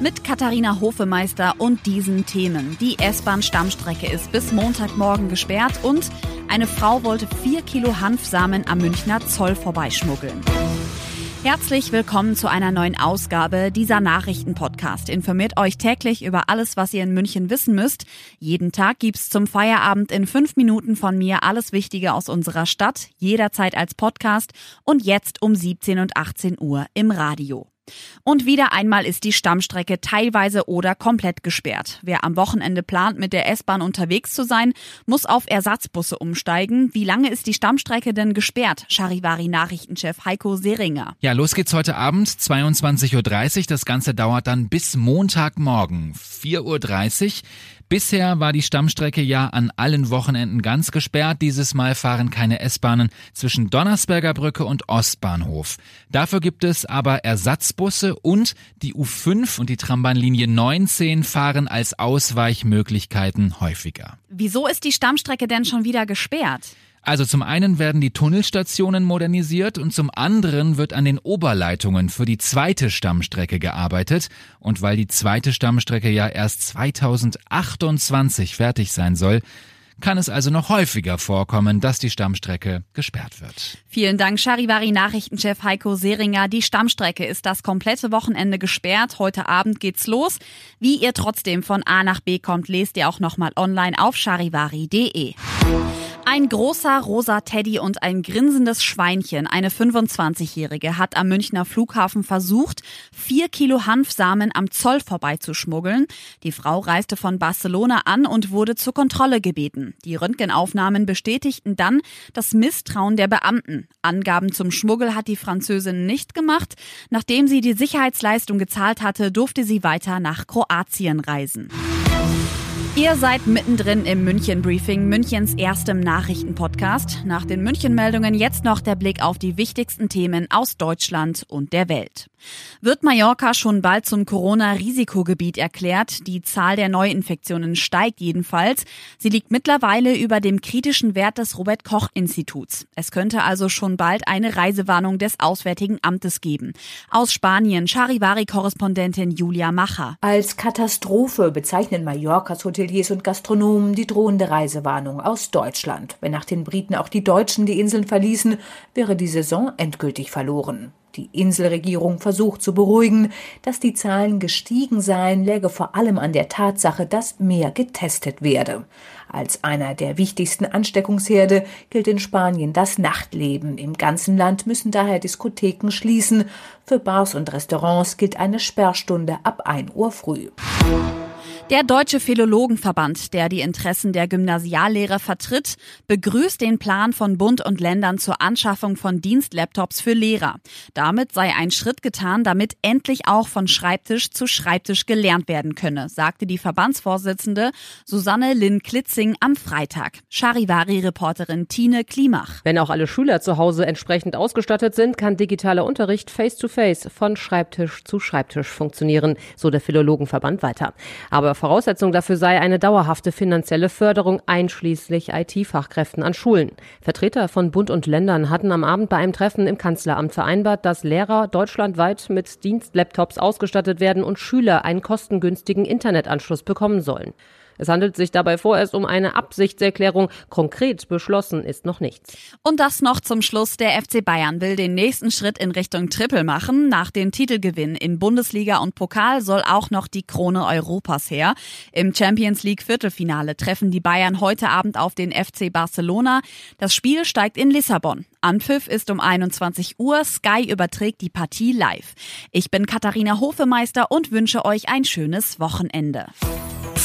Mit Katharina Hofemeister und diesen Themen. Die S-Bahn-Stammstrecke ist bis Montagmorgen gesperrt und eine Frau wollte vier Kilo Hanfsamen am Münchner Zoll vorbeischmuggeln. Herzlich willkommen zu einer neuen Ausgabe dieser Nachrichtenpodcast. Informiert euch täglich über alles, was ihr in München wissen müsst. Jeden Tag gibt's zum Feierabend in fünf Minuten von mir alles Wichtige aus unserer Stadt, jederzeit als Podcast und jetzt um 17 und 18 Uhr im Radio. Und wieder einmal ist die Stammstrecke teilweise oder komplett gesperrt. Wer am Wochenende plant, mit der S-Bahn unterwegs zu sein, muss auf Ersatzbusse umsteigen. Wie lange ist die Stammstrecke denn gesperrt? Charivari-Nachrichtenchef Heiko Seringer. Ja, los geht's heute Abend, 22.30 Uhr. Das Ganze dauert dann bis Montagmorgen, 4.30 Uhr. Bisher war die Stammstrecke ja an allen Wochenenden ganz gesperrt. Dieses Mal fahren keine S-Bahnen zwischen Donnersberger Brücke und Ostbahnhof. Dafür gibt es aber Ersatzbusse und die U5 und die Trambahnlinie 19 fahren als Ausweichmöglichkeiten häufiger. Wieso ist die Stammstrecke denn schon wieder gesperrt? Also zum einen werden die Tunnelstationen modernisiert und zum anderen wird an den Oberleitungen für die zweite Stammstrecke gearbeitet. Und weil die zweite Stammstrecke ja erst 2028 fertig sein soll, kann es also noch häufiger vorkommen, dass die Stammstrecke gesperrt wird. Vielen Dank, Charivari Nachrichtenchef Heiko Seringer. Die Stammstrecke ist das komplette Wochenende gesperrt. Heute Abend geht's los. Wie ihr trotzdem von A nach B kommt, lest ihr auch nochmal online auf charivari.de. Ein großer rosa Teddy und ein grinsendes Schweinchen, eine 25-Jährige, hat am Münchner Flughafen versucht, vier Kilo Hanfsamen am Zoll vorbeizuschmuggeln. Die Frau reiste von Barcelona an und wurde zur Kontrolle gebeten. Die Röntgenaufnahmen bestätigten dann das Misstrauen der Beamten. Angaben zum Schmuggel hat die Französin nicht gemacht. Nachdem sie die Sicherheitsleistung gezahlt hatte, durfte sie weiter nach Kroatien reisen. Ihr seid mittendrin im München Briefing, Münchens erstem Nachrichtenpodcast. Nach den München Meldungen jetzt noch der Blick auf die wichtigsten Themen aus Deutschland und der Welt. Wird Mallorca schon bald zum Corona-Risikogebiet erklärt? Die Zahl der Neuinfektionen steigt jedenfalls. Sie liegt mittlerweile über dem kritischen Wert des Robert Koch Instituts. Es könnte also schon bald eine Reisewarnung des Auswärtigen Amtes geben. Aus Spanien Charivari-Korrespondentin Julia Macher. Als Katastrophe bezeichnen Mallorcas Hoteliers und Gastronomen die drohende Reisewarnung aus Deutschland. Wenn nach den Briten auch die Deutschen die Inseln verließen, wäre die Saison endgültig verloren. Die Inselregierung versucht zu beruhigen, dass die Zahlen gestiegen seien, läge vor allem an der Tatsache, dass mehr getestet werde. Als einer der wichtigsten Ansteckungsherde gilt in Spanien das Nachtleben. Im ganzen Land müssen daher Diskotheken schließen. Für Bars und Restaurants gilt eine Sperrstunde ab 1 Uhr früh. Der Deutsche Philologenverband, der die Interessen der Gymnasiallehrer vertritt, begrüßt den Plan von Bund und Ländern zur Anschaffung von Dienstlaptops für Lehrer. Damit sei ein Schritt getan, damit endlich auch von Schreibtisch zu Schreibtisch gelernt werden könne, sagte die Verbandsvorsitzende Susanne Lynn Klitzing am Freitag. Charivari-Reporterin Tine Klimach. Wenn auch alle Schüler zu Hause entsprechend ausgestattet sind, kann digitaler Unterricht face-to-face -face von Schreibtisch zu Schreibtisch funktionieren, so der Philologenverband weiter. Aber Voraussetzung dafür sei eine dauerhafte finanzielle Förderung einschließlich IT-Fachkräften an Schulen. Vertreter von Bund und Ländern hatten am Abend bei einem Treffen im Kanzleramt vereinbart, dass Lehrer deutschlandweit mit Dienstlaptops ausgestattet werden und Schüler einen kostengünstigen Internetanschluss bekommen sollen. Es handelt sich dabei vorerst um eine Absichtserklärung. Konkret beschlossen ist noch nichts. Und das noch zum Schluss. Der FC Bayern will den nächsten Schritt in Richtung Triple machen. Nach den Titelgewinnen in Bundesliga und Pokal soll auch noch die Krone Europas her. Im Champions League Viertelfinale treffen die Bayern heute Abend auf den FC Barcelona. Das Spiel steigt in Lissabon. Anpfiff ist um 21 Uhr. Sky überträgt die Partie live. Ich bin Katharina Hofemeister und wünsche euch ein schönes Wochenende.